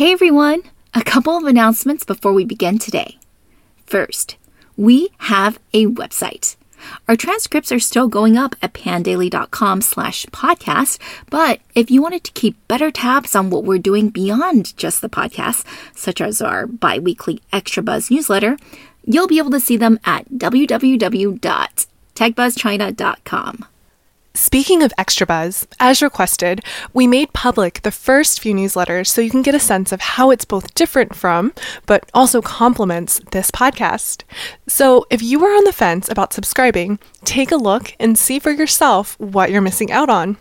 Hey everyone! A couple of announcements before we begin today. First, we have a website. Our transcripts are still going up at pandaily.com slash podcast, but if you wanted to keep better tabs on what we're doing beyond just the podcast, such as our bi-weekly Extra Buzz newsletter, you'll be able to see them at www.techbuzzchina.com. Speaking of Extra Buzz, as requested, we made public the first few newsletters so you can get a sense of how it's both different from, but also complements this podcast. So if you are on the fence about subscribing, take a look and see for yourself what you're missing out on.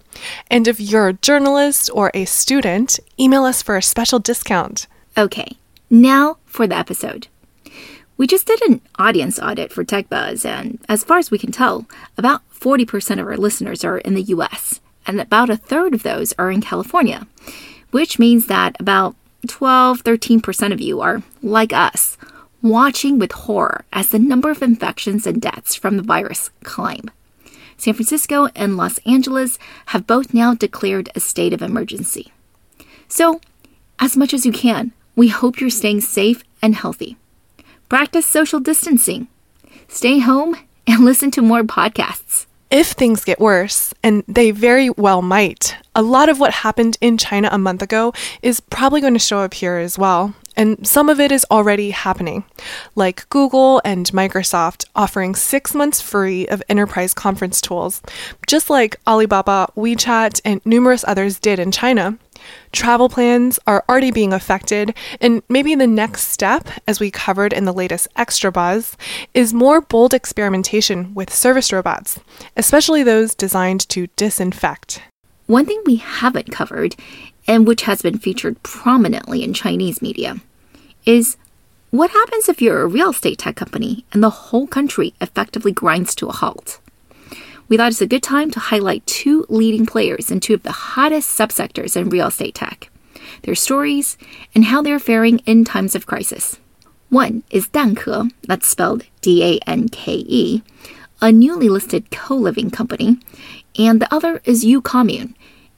And if you're a journalist or a student, email us for a special discount. Okay, now for the episode. We just did an audience audit for TechBuzz, and as far as we can tell, about 40% of our listeners are in the US, and about a third of those are in California, which means that about 12 13% of you are like us, watching with horror as the number of infections and deaths from the virus climb. San Francisco and Los Angeles have both now declared a state of emergency. So, as much as you can, we hope you're staying safe and healthy. Practice social distancing. Stay home and listen to more podcasts. If things get worse, and they very well might, a lot of what happened in China a month ago is probably going to show up here as well. And some of it is already happening, like Google and Microsoft offering six months free of enterprise conference tools, just like Alibaba, WeChat, and numerous others did in China. Travel plans are already being affected, and maybe the next step, as we covered in the latest Extra Buzz, is more bold experimentation with service robots, especially those designed to disinfect. One thing we haven't covered, and which has been featured prominently in Chinese media, is what happens if you're a real estate tech company and the whole country effectively grinds to a halt? We thought it's a good time to highlight two leading players in two of the hottest subsectors in real estate tech, their stories, and how they're faring in times of crisis. One is Danke, that's spelled D A N K E, a newly listed co living company, and the other is UCommune,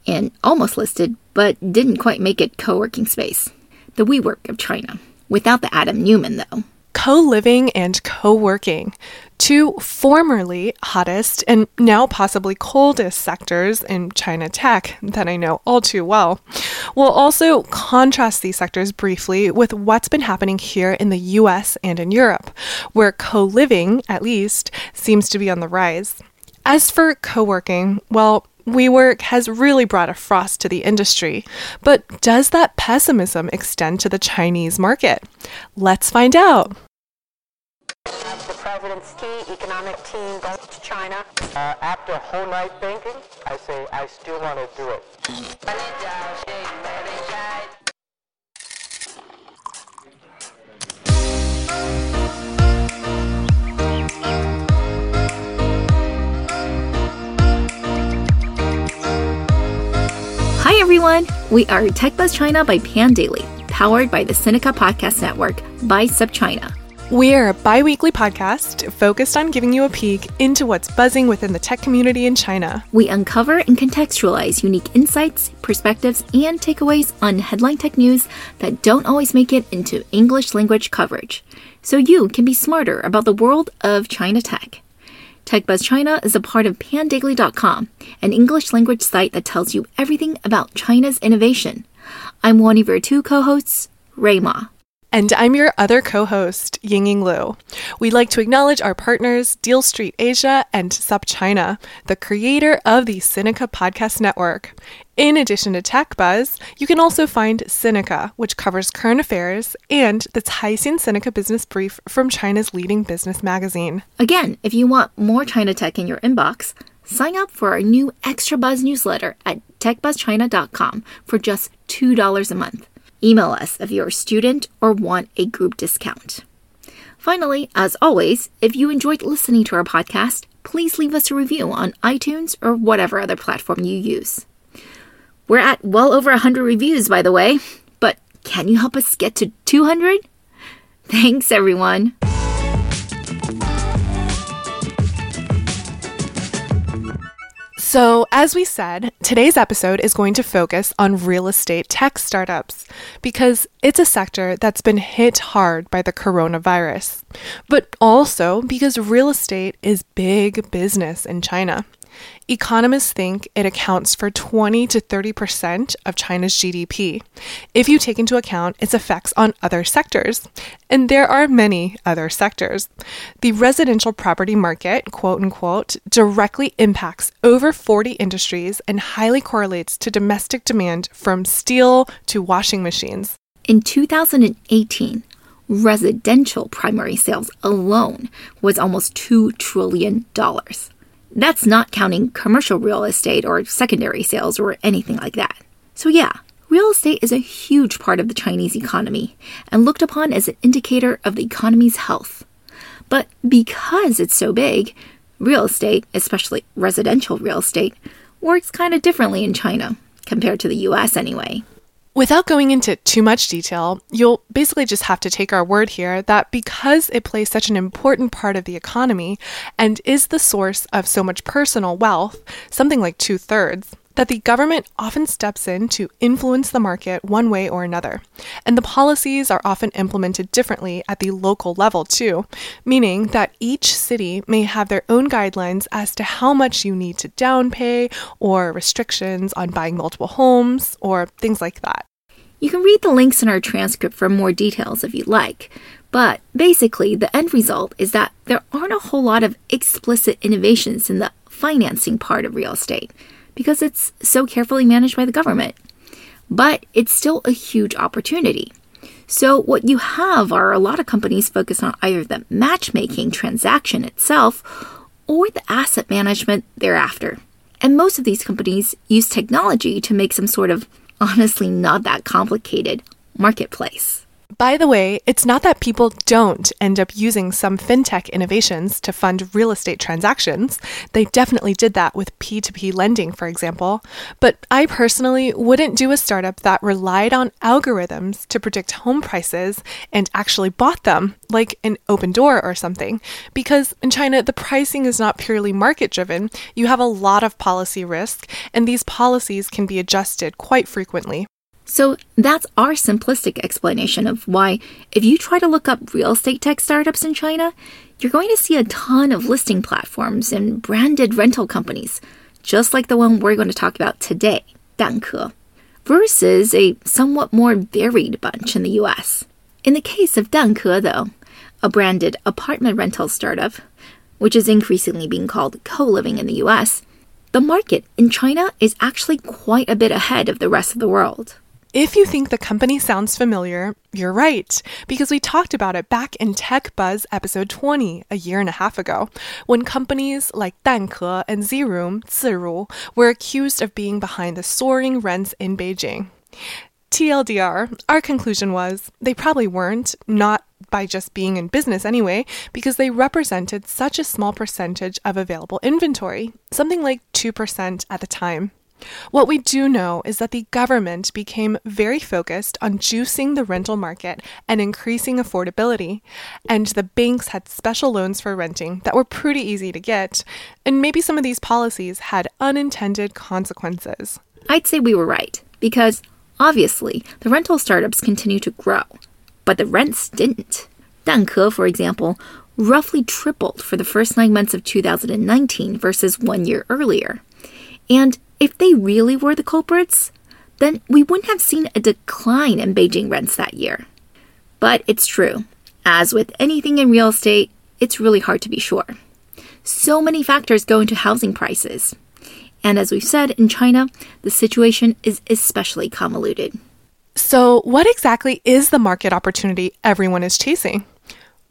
an almost listed but didn't quite make it co working space, the WeWork of China, without the Adam Neumann though co living and co working, two formerly hottest and now possibly coldest sectors in China tech that I know all too well. We'll also contrast these sectors briefly with what's been happening here in the US and in Europe, where co living, at least, seems to be on the rise. As for co working, well, WeWork has really brought a frost to the industry. But does that pessimism extend to the Chinese market? Let's find out president's key economic team goes to China. Uh, after a whole night thinking, I say I still want to do it. Hi everyone! We are TechBuzz China by Pandaily, powered by the Sinica Podcast Network by SupChina. We're a bi weekly podcast focused on giving you a peek into what's buzzing within the tech community in China. We uncover and contextualize unique insights, perspectives, and takeaways on headline tech news that don't always make it into English language coverage, so you can be smarter about the world of China tech. TechBuzz China is a part of pandaily.com, an English language site that tells you everything about China's innovation. I'm one of your two co hosts, Rui Ma. And I'm your other co host, Yingying Lu. We'd like to acknowledge our partners, Deal Street Asia and SupChina, the creator of the Sinica Podcast Network. In addition to Tech Buzz, you can also find Sinica, which covers current affairs, and the Caixin Sinica Business Brief from China's leading business magazine. Again, if you want more China tech in your inbox, sign up for our new Extra Buzz newsletter at techbuzzchina.com for just $2 a month. Email us if you're a student or want a group discount. Finally, as always, if you enjoyed listening to our podcast, please leave us a review on iTunes or whatever other platform you use. We're at well over 100 reviews, by the way, but can you help us get to 200? Thanks, everyone. So, as we said, today's episode is going to focus on real estate tech startups because it's a sector that's been hit hard by the coronavirus, but also because real estate is big business in China. Economists think it accounts for 20 to 30% of China's GDP if you take into account its effects on other sectors. And there are many other sectors. The residential property market, quote unquote, directly impacts over 40 industries and highly correlates to domestic demand from steel to washing machines. In 2018, residential primary sales alone was almost $2 trillion. That's not counting commercial real estate or secondary sales or anything like that. So, yeah, real estate is a huge part of the Chinese economy and looked upon as an indicator of the economy's health. But because it's so big, real estate, especially residential real estate, works kind of differently in China, compared to the US anyway. Without going into too much detail, you'll basically just have to take our word here that because it plays such an important part of the economy and is the source of so much personal wealth, something like two thirds, that the government often steps in to influence the market one way or another. And the policies are often implemented differently at the local level, too, meaning that each city may have their own guidelines as to how much you need to down pay or restrictions on buying multiple homes or things like that. You can read the links in our transcript for more details if you like. But basically, the end result is that there aren't a whole lot of explicit innovations in the financing part of real estate because it's so carefully managed by the government. But it's still a huge opportunity. So, what you have are a lot of companies focused on either the matchmaking transaction itself or the asset management thereafter. And most of these companies use technology to make some sort of honestly not that complicated marketplace. By the way, it's not that people don't end up using some fintech innovations to fund real estate transactions. They definitely did that with P2P lending, for example. But I personally wouldn't do a startup that relied on algorithms to predict home prices and actually bought them, like an Opendoor or something. Because in China, the pricing is not purely market driven. You have a lot of policy risk, and these policies can be adjusted quite frequently. So that's our simplistic explanation of why, if you try to look up real estate tech startups in China, you're going to see a ton of listing platforms and branded rental companies, just like the one we're going to talk about today, Danke, versus a somewhat more varied bunch in the US. In the case of Danke, though, a branded apartment rental startup, which is increasingly being called co living in the US, the market in China is actually quite a bit ahead of the rest of the world. If you think the company sounds familiar, you're right, because we talked about it back in Tech Buzz episode 20 a year and a half ago, when companies like Danke and Ziroom, Ziru, were accused of being behind the soaring rents in Beijing. TLDR, our conclusion was they probably weren't, not by just being in business anyway, because they represented such a small percentage of available inventory, something like 2% at the time. What we do know is that the government became very focused on juicing the rental market and increasing affordability, and the banks had special loans for renting that were pretty easy to get, and maybe some of these policies had unintended consequences. I'd say we were right, because obviously the rental startups continue to grow, but the rents didn't. Danke, for example, roughly tripled for the first nine months of 2019 versus one year earlier. And if they really were the culprits, then we wouldn't have seen a decline in Beijing rents that year. But it's true. As with anything in real estate, it's really hard to be sure. So many factors go into housing prices. And as we've said, in China, the situation is especially convoluted. So, what exactly is the market opportunity everyone is chasing?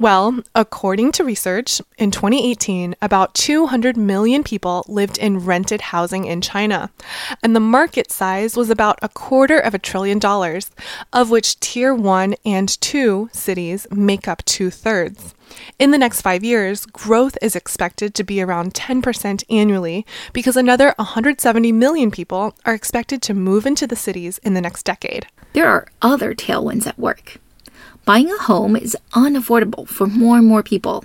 Well, according to research, in 2018, about 200 million people lived in rented housing in China, and the market size was about a quarter of a trillion dollars, of which tier 1 and 2 cities make up two thirds. In the next five years, growth is expected to be around 10% annually because another 170 million people are expected to move into the cities in the next decade. There are other tailwinds at work buying a home is unaffordable for more and more people.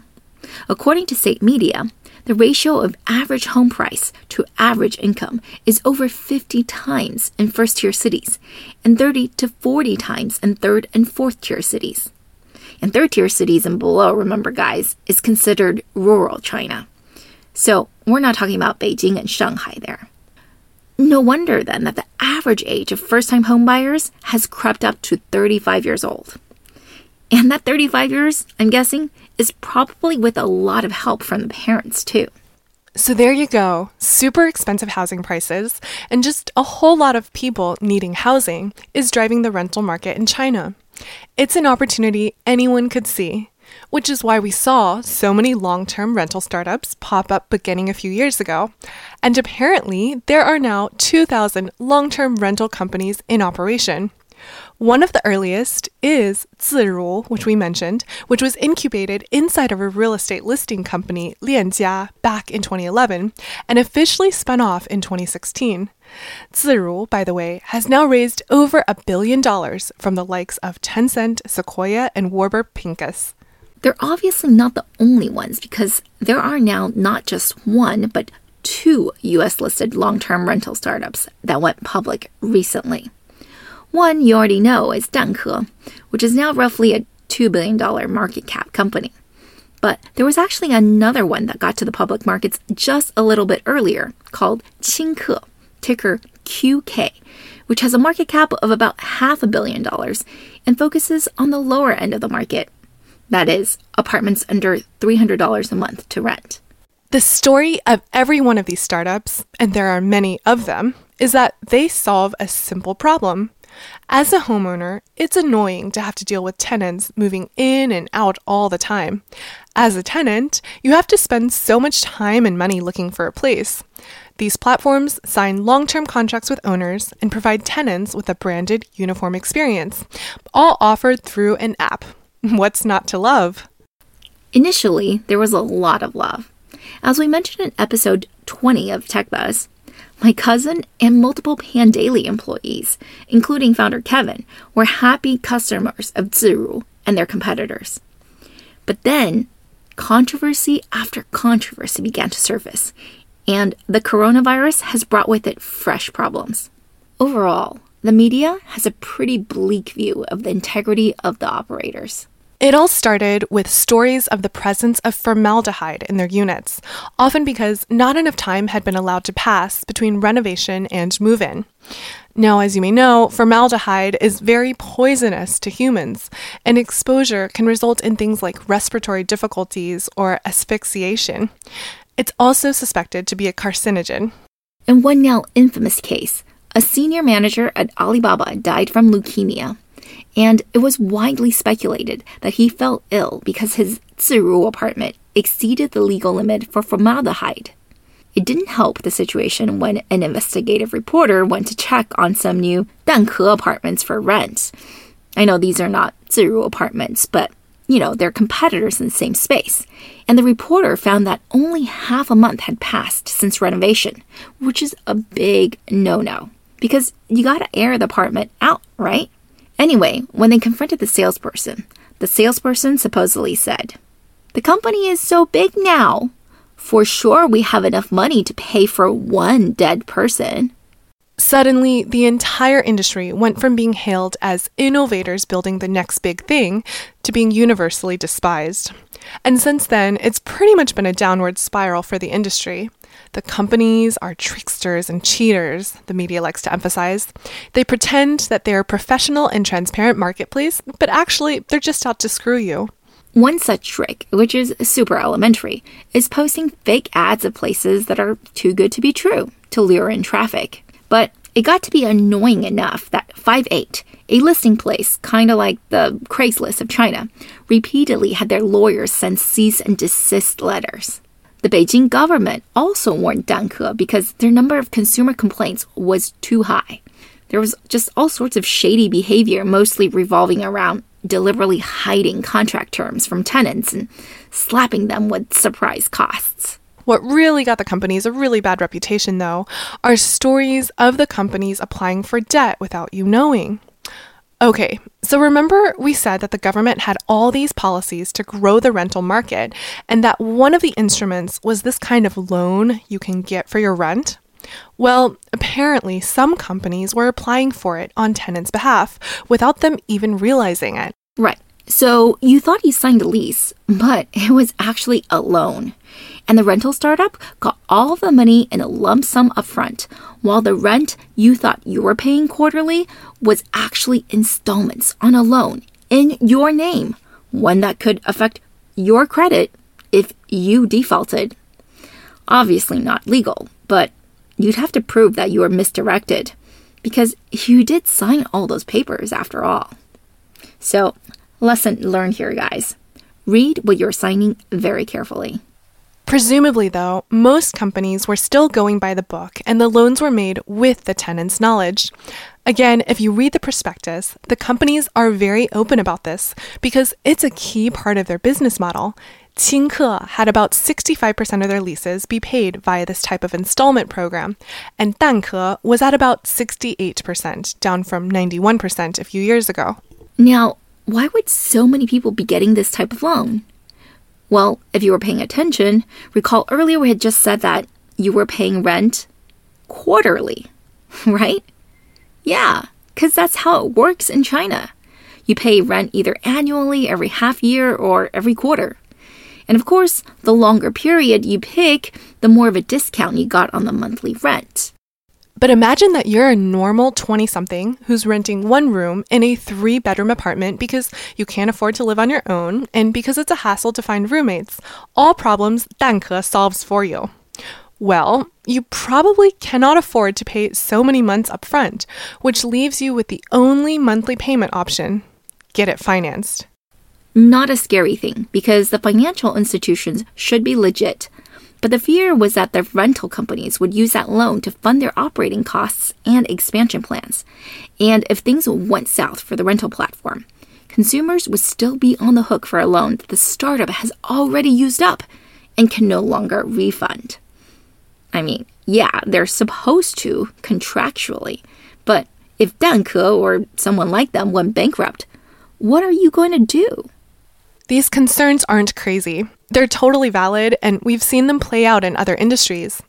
According to state media, The ratio of average home price to average income is over 50 times in first tier cities and 30 to 40 times in third and fourth tier cities. And third tier cities and below, remember guys, is considered rural China. So we're not talking about Beijing and Shanghai there. No wonder then that the average age of first time homebuyers has crept up to 35 years old. And that 35 years, I'm guessing, is probably with a lot of help from the parents too. So there you go. Super expensive housing prices and just a whole lot of people needing housing is driving the rental market in China. It's an opportunity anyone could see, which is why we saw so many long term rental startups pop up beginning a few years ago. And apparently, there are now 2,000 long term rental companies in operation. One of the earliest is Ziru, which we mentioned, which was incubated inside of a real estate listing company, Lianjia, back in 2011 and officially spun off in 2016. Ziru, by the way, has now raised over a billion dollars from the likes of Tencent, Sequoia, and Warburg Pincus. They're obviously not the only ones because there are now not just one, but two US listed long term rental startups that went public recently. One you already know is Danke, which is now roughly a $2 billion market cap company. But there was actually another one that got to the public markets just a little bit earlier called Qingke, ticker QK, which has a market cap of about half a billion dollars and focuses on the lower end of the market. That is, apartments under $300 a month to rent. The story of every one of these startups, and there are many of them, is that they solve a simple problem. As a homeowner, it's annoying to have to deal with tenants moving in and out all the time. As a tenant, you have to spend so much time and money looking for a place. These platforms sign long term contracts with owners and provide tenants with a branded uniform experience, all offered through an app. What's not to love? Initially, there was a lot of love. As we mentioned in episode 20 of TechBuzz, my cousin and multiple Pandaily employees, including founder Kevin, were happy customers of Ziru and their competitors. But then, controversy after controversy began to surface, and the coronavirus has brought with it fresh problems. Overall, the media has a pretty bleak view of the integrity of the operators. It all started with stories of the presence of formaldehyde in their units, often because not enough time had been allowed to pass between renovation and move in. Now, as you may know, formaldehyde is very poisonous to humans, and exposure can result in things like respiratory difficulties or asphyxiation. It's also suspected to be a carcinogen. In one now infamous case, a senior manager at Alibaba died from leukemia and it was widely speculated that he fell ill because his Ziru apartment exceeded the legal limit for formaldehyde. It didn't help the situation when an investigative reporter went to check on some new Danke apartments for rent. I know these are not Ziru apartments, but you know, they're competitors in the same space. And the reporter found that only half a month had passed since renovation, which is a big no no. Because you gotta air the apartment out, right? Anyway, when they confronted the salesperson, the salesperson supposedly said, The company is so big now. For sure, we have enough money to pay for one dead person. Suddenly, the entire industry went from being hailed as innovators building the next big thing to being universally despised. And since then, it's pretty much been a downward spiral for the industry. The companies are tricksters and cheaters, the media likes to emphasize. They pretend that they're a professional and transparent marketplace, but actually, they're just out to screw you. One such trick, which is super elementary, is posting fake ads of places that are too good to be true to lure in traffic. But it got to be annoying enough that 5-8, a listing place kind of like the Craigslist of China, repeatedly had their lawyers send cease and desist letters. The Beijing government also warned Danke because their number of consumer complaints was too high. There was just all sorts of shady behavior, mostly revolving around deliberately hiding contract terms from tenants and slapping them with surprise costs. What really got the companies a really bad reputation, though, are stories of the companies applying for debt without you knowing. Okay, so remember we said that the government had all these policies to grow the rental market, and that one of the instruments was this kind of loan you can get for your rent? Well, apparently, some companies were applying for it on tenants' behalf without them even realizing it. Right. So you thought you signed a lease, but it was actually a loan. And the rental startup got all the money in a lump sum upfront, while the rent you thought you were paying quarterly was actually installments on a loan in your name, one that could affect your credit if you defaulted. Obviously not legal, but you'd have to prove that you were misdirected because you did sign all those papers after all. So, lesson learned here, guys. Read what you're signing very carefully. Presumably, though, most companies were still going by the book and the loans were made with the tenant's knowledge. Again, if you read the prospectus, the companies are very open about this because it's a key part of their business model. Qingke had about 65% of their leases be paid via this type of installment program, and Danke was at about 68%, down from 91% a few years ago. Now, why would so many people be getting this type of loan? Well, if you were paying attention, recall earlier we had just said that you were paying rent quarterly, right? Yeah, because that's how it works in China. You pay rent either annually, every half year, or every quarter. And of course, the longer period you pick, the more of a discount you got on the monthly rent. But imagine that you're a normal 20 something who's renting one room in a three bedroom apartment because you can't afford to live on your own and because it's a hassle to find roommates. All problems Danke solves for you. Well, you probably cannot afford to pay so many months up front, which leaves you with the only monthly payment option get it financed. Not a scary thing because the financial institutions should be legit. But the fear was that the rental companies would use that loan to fund their operating costs and expansion plans. And if things went south for the rental platform, consumers would still be on the hook for a loan that the startup has already used up and can no longer refund. I mean, yeah, they're supposed to contractually, but if Danke or someone like them went bankrupt, what are you going to do? These concerns aren't crazy. They're totally valid, and we've seen them play out in other industries.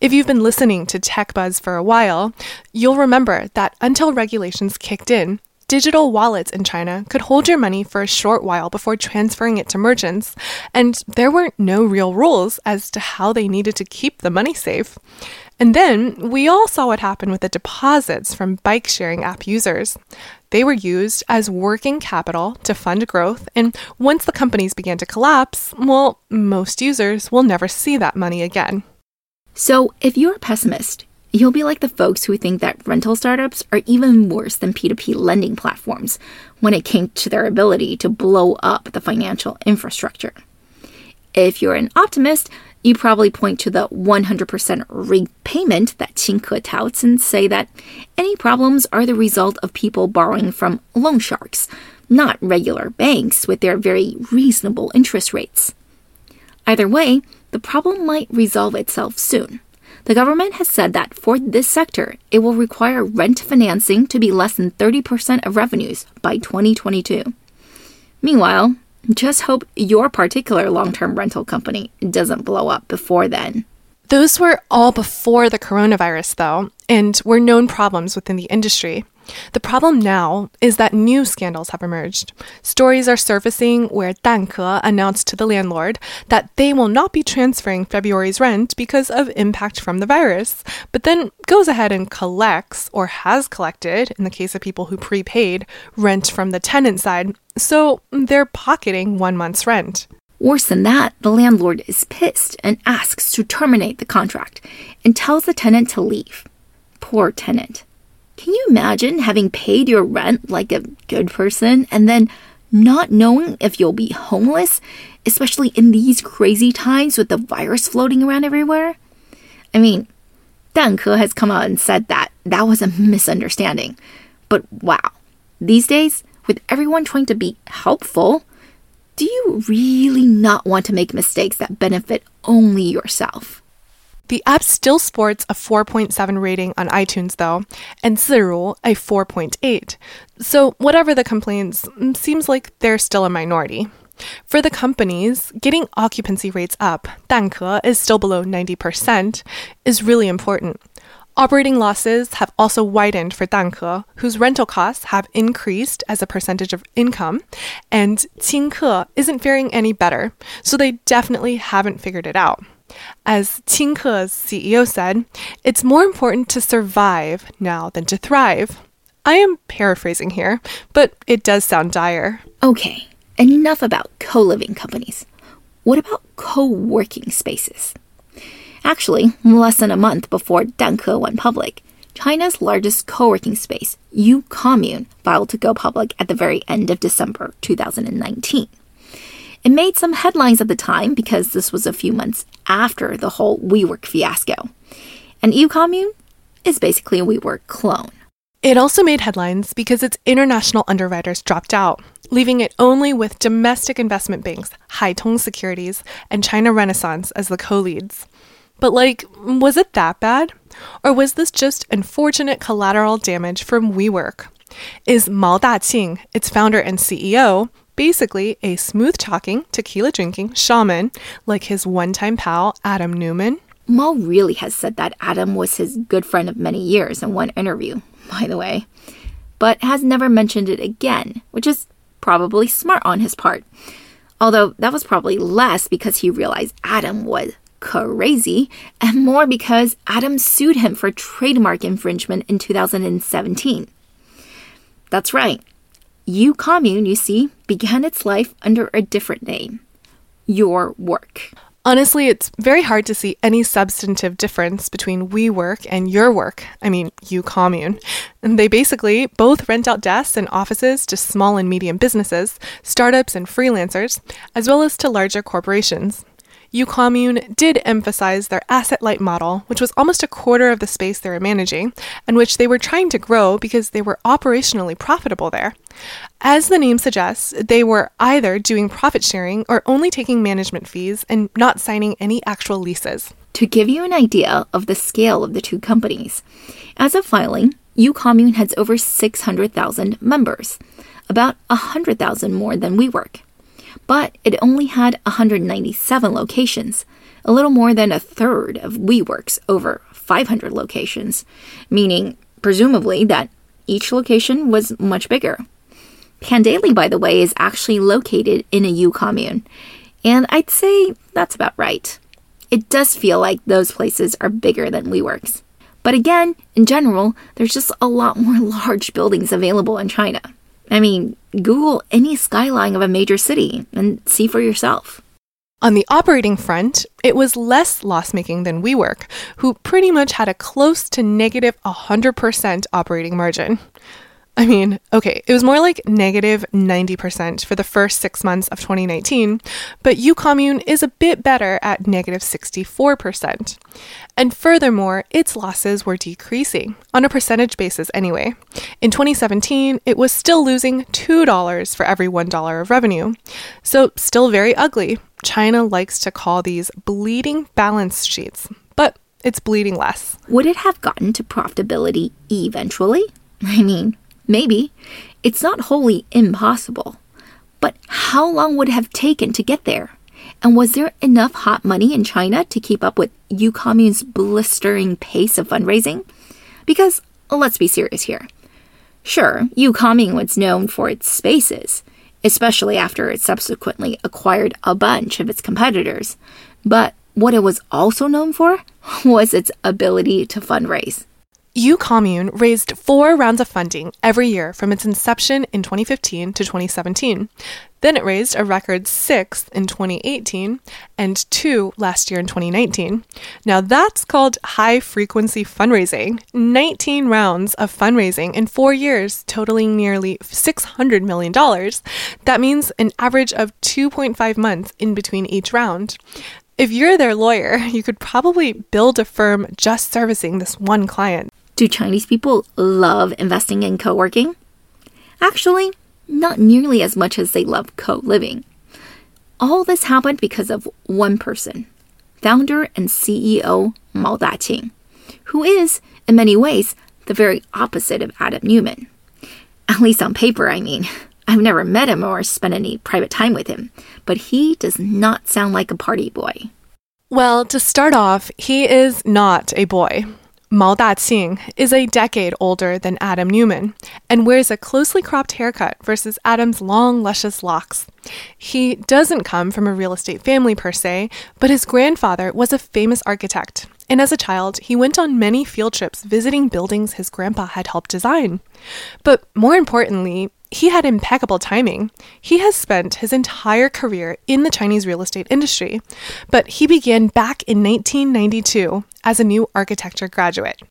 If you've been listening to Tech Buzz for a while, you'll remember that until regulations kicked in, digital wallets in China could hold your money for a short while before transferring it to merchants, and there were no real rules as to how they needed to keep the money safe. And then we all saw what happened with the deposits from bike sharing app users. They were used as working capital to fund growth, and once the companies began to collapse, well, most users will never see that money again. So, if you're a pessimist, you'll be like the folks who think that rental startups are even worse than P2P lending platforms when it came to their ability to blow up the financial infrastructure. If you're an optimist, you probably point to the 100% repayment that Qingke touts and say that any problems are the result of people borrowing from loan sharks, not regular banks with their very reasonable interest rates. Either way, the problem might resolve itself soon. The government has said that for this sector, it will require rent financing to be less than 30% of revenues by 2022. Meanwhile, just hope your particular long term rental company doesn't blow up before then. Those were all before the coronavirus, though, and were known problems within the industry. The problem now is that new scandals have emerged. Stories are surfacing where Danke announced to the landlord that they will not be transferring February's rent because of impact from the virus, but then goes ahead and collects, or has collected, in the case of people who prepaid, rent from the tenant side, so they're pocketing one month's rent. Worse than that, the landlord is pissed and asks to terminate the contract and tells the tenant to leave. Poor tenant. Can you imagine having paid your rent like a good person and then not knowing if you'll be homeless, especially in these crazy times with the virus floating around everywhere? I mean, Danke has come out and said that that was a misunderstanding. But wow, these days, with everyone trying to be helpful, do you really not want to make mistakes that benefit only yourself? The app still sports a 4.7 rating on iTunes, though, and Ziru a 4.8. So, whatever the complaints, mm, seems like they're still a minority. For the companies, getting occupancy rates up, 蛋壳 is still below 90%, is really important. Operating losses have also widened for Danke, whose rental costs have increased as a percentage of income, and Qingke isn't faring any better, so they definitely haven't figured it out. As Qingke's CEO said, it's more important to survive now than to thrive. I am paraphrasing here, but it does sound dire. Okay, enough about co living companies. What about co working spaces? Actually, less than a month before Danke went public, China's largest co working space, U Commune, filed to go public at the very end of December 2019. It made some headlines at the time because this was a few months after the whole WeWork fiasco. And Commune is basically a WeWork clone. It also made headlines because its international underwriters dropped out, leaving it only with domestic investment banks, Haitong Securities, and China Renaissance as the co leads. But, like, was it that bad? Or was this just unfortunate collateral damage from WeWork? Is Mao Daqing, its founder and CEO, basically a smooth talking, tequila drinking shaman like his one time pal, Adam Neumann. Mao really has said that Adam was his good friend of many years in one interview, by the way, but has never mentioned it again, which is probably smart on his part. Although that was probably less because he realized Adam was crazy, and more because Adam sued him for trademark infringement in 2017. That's right. U Commune, you see, began its life under a different name Your Work. Honestly, it's very hard to see any substantive difference between WeWork and Your Work. I mean, U Commune. And they basically both rent out desks and offices to small and medium businesses, startups and freelancers, as well as to larger corporations. Ucommune did emphasize their asset light model, which was almost a quarter of the space they were managing, and which they were trying to grow because they were operationally profitable there. As the name suggests, they were either doing profit sharing or only taking management fees and not signing any actual leases. To give you an idea of the scale of the two companies, as of filing, Ucommune has over 600,000 members, about 100,000 more than WeWork but it only had 197 locations, a little more than a third of WeWork's over 500 locations, meaning, presumably, that each location was much bigger. Pandaily, by the way, is actually located in a U commune, and I'd say that's about right. It does feel like those places are bigger than WeWork's. But again, in general, there's just a lot more large buildings available in China. I mean, Google any skyline of a major city and see for yourself. On the operating front, it was less loss making than WeWork, who pretty much had a close to negative 100% operating margin. I mean, okay, it was more like negative 90% for the first six months of 2019, but Ucommune is a bit better at negative 64%. And furthermore, its losses were decreasing, on a percentage basis anyway. In 2017, it was still losing $2 for every $1 of revenue. So, still very ugly. China likes to call these bleeding balance sheets, but it's bleeding less. Would it have gotten to profitability eventually? I mean, Maybe. It's not wholly impossible. But how long would it have taken to get there? And was there enough hot money in China to keep up with Ucommune's blistering pace of fundraising? Because let's be serious here. Sure, Ucommune was known for its spaces, especially after it subsequently acquired a bunch of its competitors. But what it was also known for was its ability to fundraise. U Commune raised four rounds of funding every year from its inception in 2015 to 2017. Then it raised a record six in 2018 and two last year in 2019. Now that's called high frequency fundraising 19 rounds of fundraising in four years, totaling nearly $600 million. That means an average of 2.5 months in between each round. If you're their lawyer, you could probably build a firm just servicing this one client. Do Chinese people love investing in co working? Actually, not nearly as much as they love co living. All this happened because of one person founder and CEO Mao Daqing, who is, in many ways, the very opposite of Adam Neumann. At least on paper, I mean. I've never met him or spent any private time with him, but he does not sound like a party boy. Well, to start off, he is not a boy. Mao Daqing is a decade older than Adam Neumann and wears a closely cropped haircut versus Adam's long, luscious locks. He doesn't come from a real estate family per se, but his grandfather was a famous architect, and as a child, he went on many field trips visiting buildings his grandpa had helped design. But more importantly, he had impeccable timing. He has spent his entire career in the Chinese real estate industry, but he began back in 1992 as a new architecture graduate.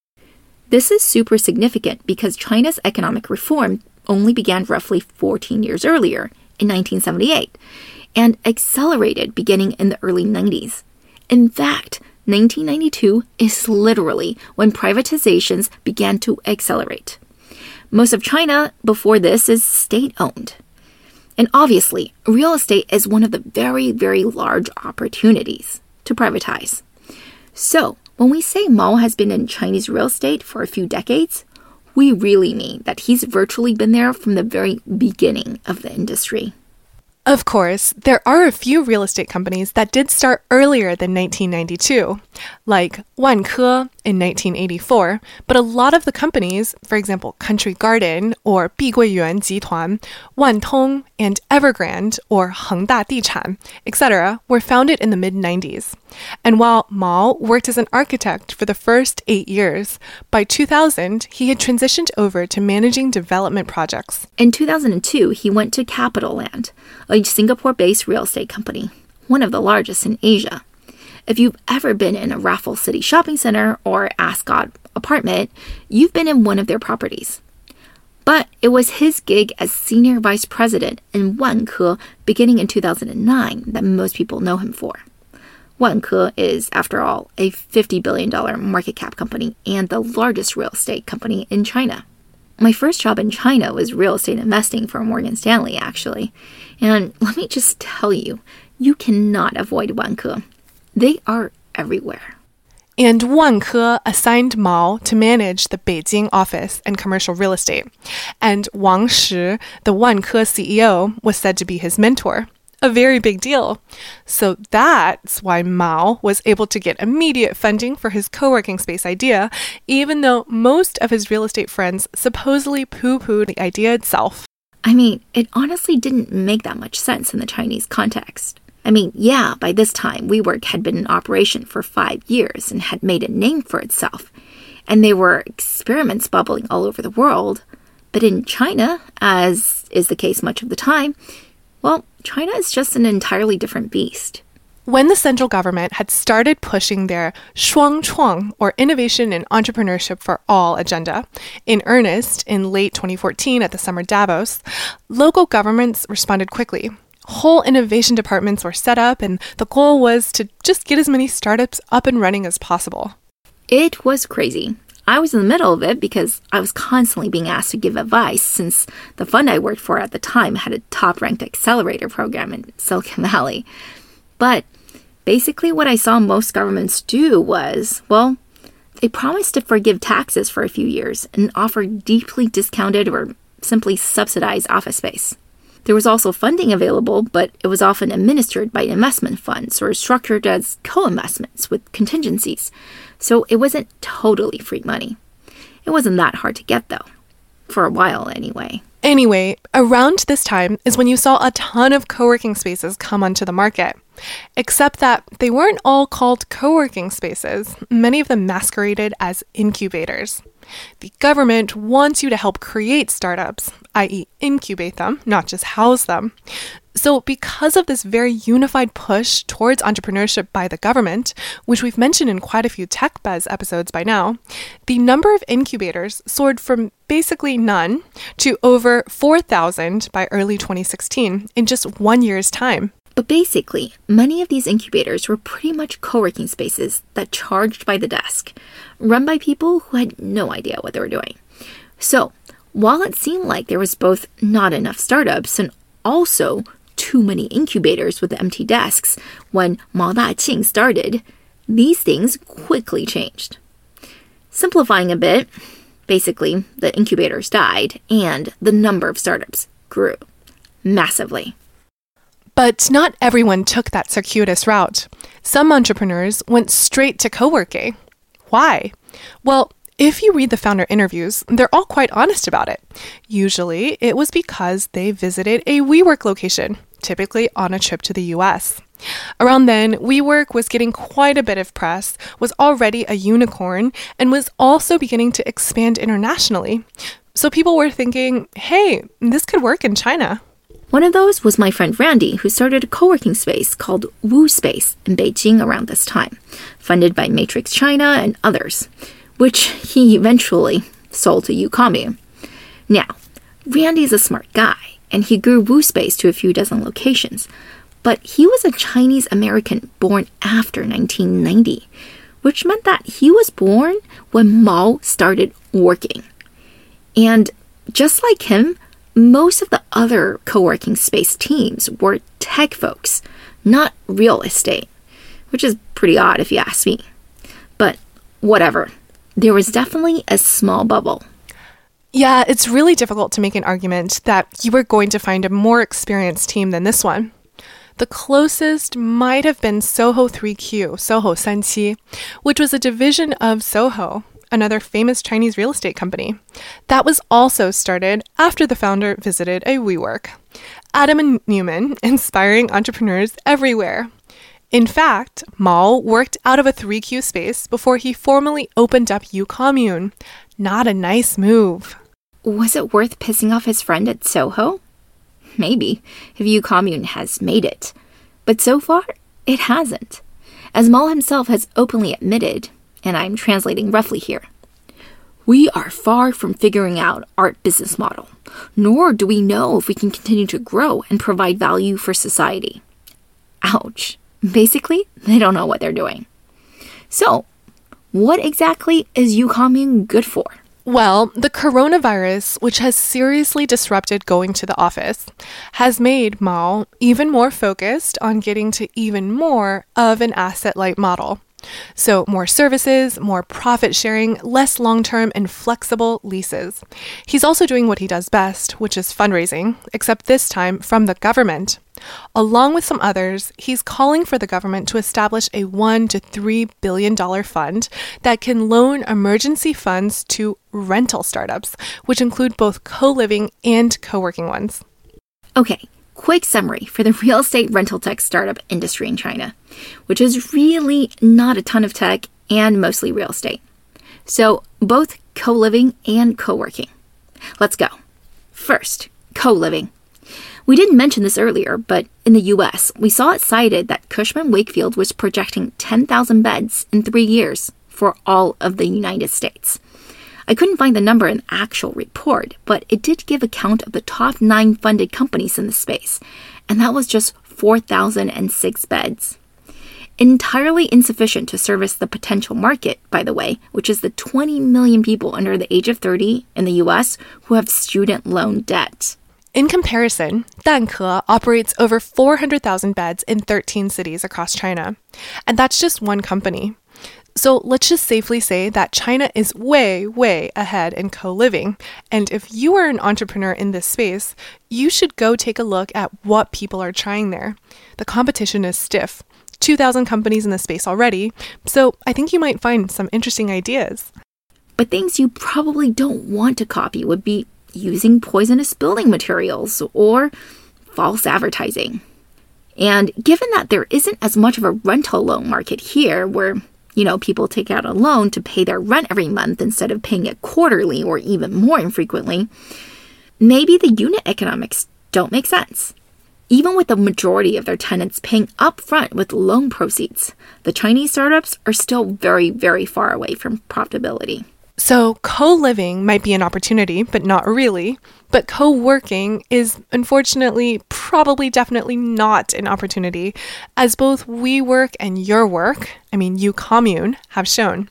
This is super significant because China's economic reform only began roughly 14 years earlier, in 1978, and accelerated beginning in the early 90s. In fact, 1992 is literally when privatizations began to accelerate. Most of China before this is state owned. And obviously, real estate is one of the very, very large opportunities to privatize. So, when we say Mao has been in Chinese real estate for a few decades, we really mean that he's virtually been there from the very beginning of the industry. Of course, there are a few real estate companies that did start earlier than 1992, like Wanke in 1984, but a lot of the companies, for example, Country Garden or Biguiyuan Jituan, Wantong, and Evergrande or Hengda Dichan, etc., were founded in the mid 90s. And while Mao worked as an architect for the first eight years, by 2000 he had transitioned over to managing development projects. In 2002, he went to Capital Land, a Singapore based real estate company, one of the largest in Asia. If you've ever been in a Raffles City shopping center or Ascott apartment, you've been in one of their properties. But it was his gig as senior vice president in Wanke beginning in 2009 that most people know him for. Wanke is, after all, a $50 billion market cap company and the largest real estate company in China. My first job in China was real estate investing for Morgan Stanley, actually. And let me just tell you, you cannot avoid Wanke. They are everywhere. And Wanke assigned Mao to manage the Beijing office and commercial real estate. And Wang Shi, the Wanke CEO, was said to be his mentor. A very big deal. So that's why Mao was able to get immediate funding for his co working space idea, even though most of his real estate friends supposedly poo pooed the idea itself. I mean, it honestly didn't make that much sense in the Chinese context. I mean, yeah, by this time, WeWork had been in operation for five years and had made a name for itself. And there were experiments bubbling all over the world. But in China, as is the case much of the time, well, China is just an entirely different beast. When the central government had started pushing their Shuangchuang, or Innovation and Entrepreneurship for All agenda, in earnest in late 2014 at the Summer Davos, local governments responded quickly. Whole innovation departments were set up, and the goal was to just get as many startups up and running as possible. It was crazy. I was in the middle of it because I was constantly being asked to give advice since the fund I worked for at the time had a top ranked accelerator program in Silicon Valley. But basically, what I saw most governments do was well, they promised to forgive taxes for a few years and offer deeply discounted or simply subsidized office space. There was also funding available, but it was often administered by investment funds or structured as co investments with contingencies, so it wasn't totally free money. It wasn't that hard to get, though. For a while, anyway. Anyway, around this time is when you saw a ton of co working spaces come onto the market. Except that they weren't all called co working spaces, many of them masqueraded as incubators. The government wants you to help create startups, i.e., incubate them, not just house them. So, because of this very unified push towards entrepreneurship by the government, which we've mentioned in quite a few Tech Buzz episodes by now, the number of incubators soared from basically none to over 4,000 by early 2016 in just one year's time. But basically, many of these incubators were pretty much co working spaces that charged by the desk, run by people who had no idea what they were doing. So, while it seemed like there was both not enough startups and also too many incubators with empty desks when Ma Mao Daqing started, these things quickly changed. Simplifying a bit, basically, the incubators died and the number of startups grew massively. But not everyone took that circuitous route. Some entrepreneurs went straight to co working. Why? Well, if you read the founder interviews, they're all quite honest about it. Usually, it was because they visited a WeWork location, typically on a trip to the US. Around then, WeWork was getting quite a bit of press, was already a unicorn, and was also beginning to expand internationally. So people were thinking, hey, this could work in China. One of those was my friend Randy, who started a co working space called Wu Space in Beijing around this time, funded by Matrix China and others, which he eventually sold to UCommune. Now, Randy's a smart guy, and he grew Wu Space to a few dozen locations, but he was a Chinese American born after 1990, which meant that he was born when Mao started working. And just like him, most of the other co working space teams were tech folks, not real estate, which is pretty odd if you ask me. But whatever, there was definitely a small bubble. Yeah, it's really difficult to make an argument that you were going to find a more experienced team than this one. The closest might have been Soho 3Q, Soho Sanqi, which was a division of Soho, another famous Chinese real estate company. That was also started after the founder visited a WeWork. Adam and Neumann, inspiring entrepreneurs everywhere. In fact, Mao worked out of a 3Q space before he formally opened up UCommune. Not a nice move. Was it worth pissing off his friend at Soho? Maybe, if UCommune has made it. But so far, it hasn't. As Mao himself has openly admitted, and I'm translating roughly here. We are far from figuring out our business model, nor do we know if we can continue to grow and provide value for society. Ouch. Basically, they don't know what they're doing. So, what exactly is UCommune good for? Well, the coronavirus, which has seriously disrupted going to the office, has made Mao even more focused on getting to even more of an asset light model. So, more services, more profit sharing, less long term and flexible leases. He's also doing what he does best, which is fundraising, except this time from the government. Along with some others, he's calling for the government to establish a 1 to 3 billion dollar fund that can loan emergency funds to rental startups, which include both co-living and co-working ones. Okay, quick summary for the real estate rental tech startup industry in China, which is really not a ton of tech and mostly real estate. So, both co living and co working. Let's go. First, co living. We didn't mention this earlier, but in the US, we saw it cited that Cushman Wakefield was projecting 10,000 beds in three years for all of the United States. I couldn't find the number in the actual report, but it did give a count of the top nine funded companies in the space, and that was just 4,006 beds. Entirely insufficient to service the potential market, by the way, which is the 20 million people under the age of 30 in the US who have student loan debt. In comparison, Danke operates over 400,000 beds in 13 cities across China. And that's just one company. So let's just safely say that China is way, way ahead in co living. And if you are an entrepreneur in this space, you should go take a look at what people are trying there. The competition is stiff. 2,000 companies in the space already, so I think you might find some interesting ideas. But things you probably don't want to copy would be using poisonous building materials or false advertising. And given that there isn't as much of a rental loan market here, where you know, people take out a loan to pay their rent every month instead of paying it quarterly or even more infrequently, maybe the unit economics don't make sense. Even with the majority of their tenants paying upfront with loan proceeds, the Chinese startups are still very, very far away from profitability. So, co living might be an opportunity, but not really. But co working is unfortunately probably definitely not an opportunity, as both WeWork and UrWork, I mean, UCommune, have shown.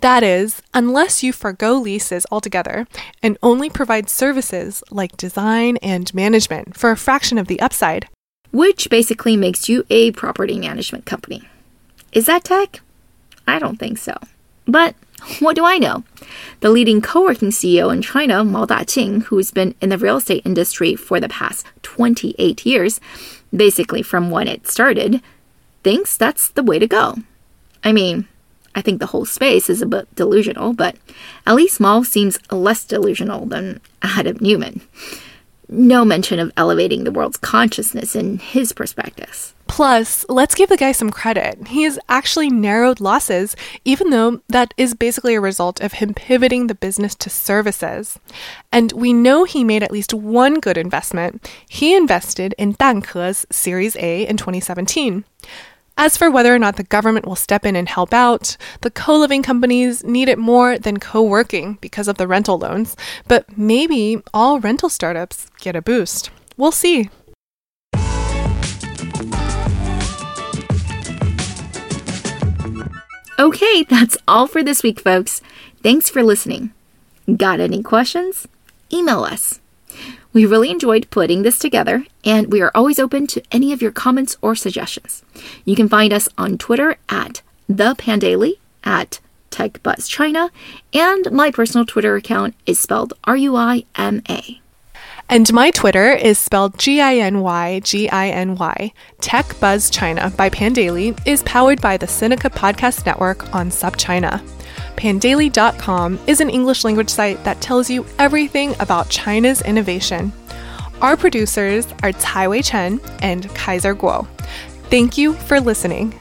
That is, unless you forego leases altogether and only provide services like design and management for a fraction of the upside. Which basically makes you a property management company. Is that tech? I don't think so. But what do I know? The leading co working CEO in China, Mao Daqing, who's been in the real estate industry for the past 28 years, basically from when it started, thinks that's the way to go. I mean, I think the whole space is a bit delusional, but at least Mao seems less delusional than Adam Neumann. No mention of elevating the world's consciousness in his perspectives. Plus, let's give the guy some credit. He has actually narrowed losses, even though that is basically a result of him pivoting the business to services. And we know he made at least one good investment. He invested in Danke's Series A in 2017. As for whether or not the government will step in and help out, the co living companies need it more than co working because of the rental loans. But maybe all rental startups get a boost. We'll see. Okay, that's all for this week, folks. Thanks for listening. Got any questions? Email us. We really enjoyed putting this together, and we are always open to any of your comments or suggestions. You can find us on Twitter at the Pandaily, at TechBuzzChina, and my personal Twitter account is spelled R U I M A. And my Twitter is spelled G I N Y G I N Y. Tech Buzz China by Pandaily is powered by the Sinica Podcast Network on SupChina. Pandaily.com is an English language site that tells you everything about China's innovation. Our producers are Tai Wei Chen and Kaiser Kuo. Thank you for listening.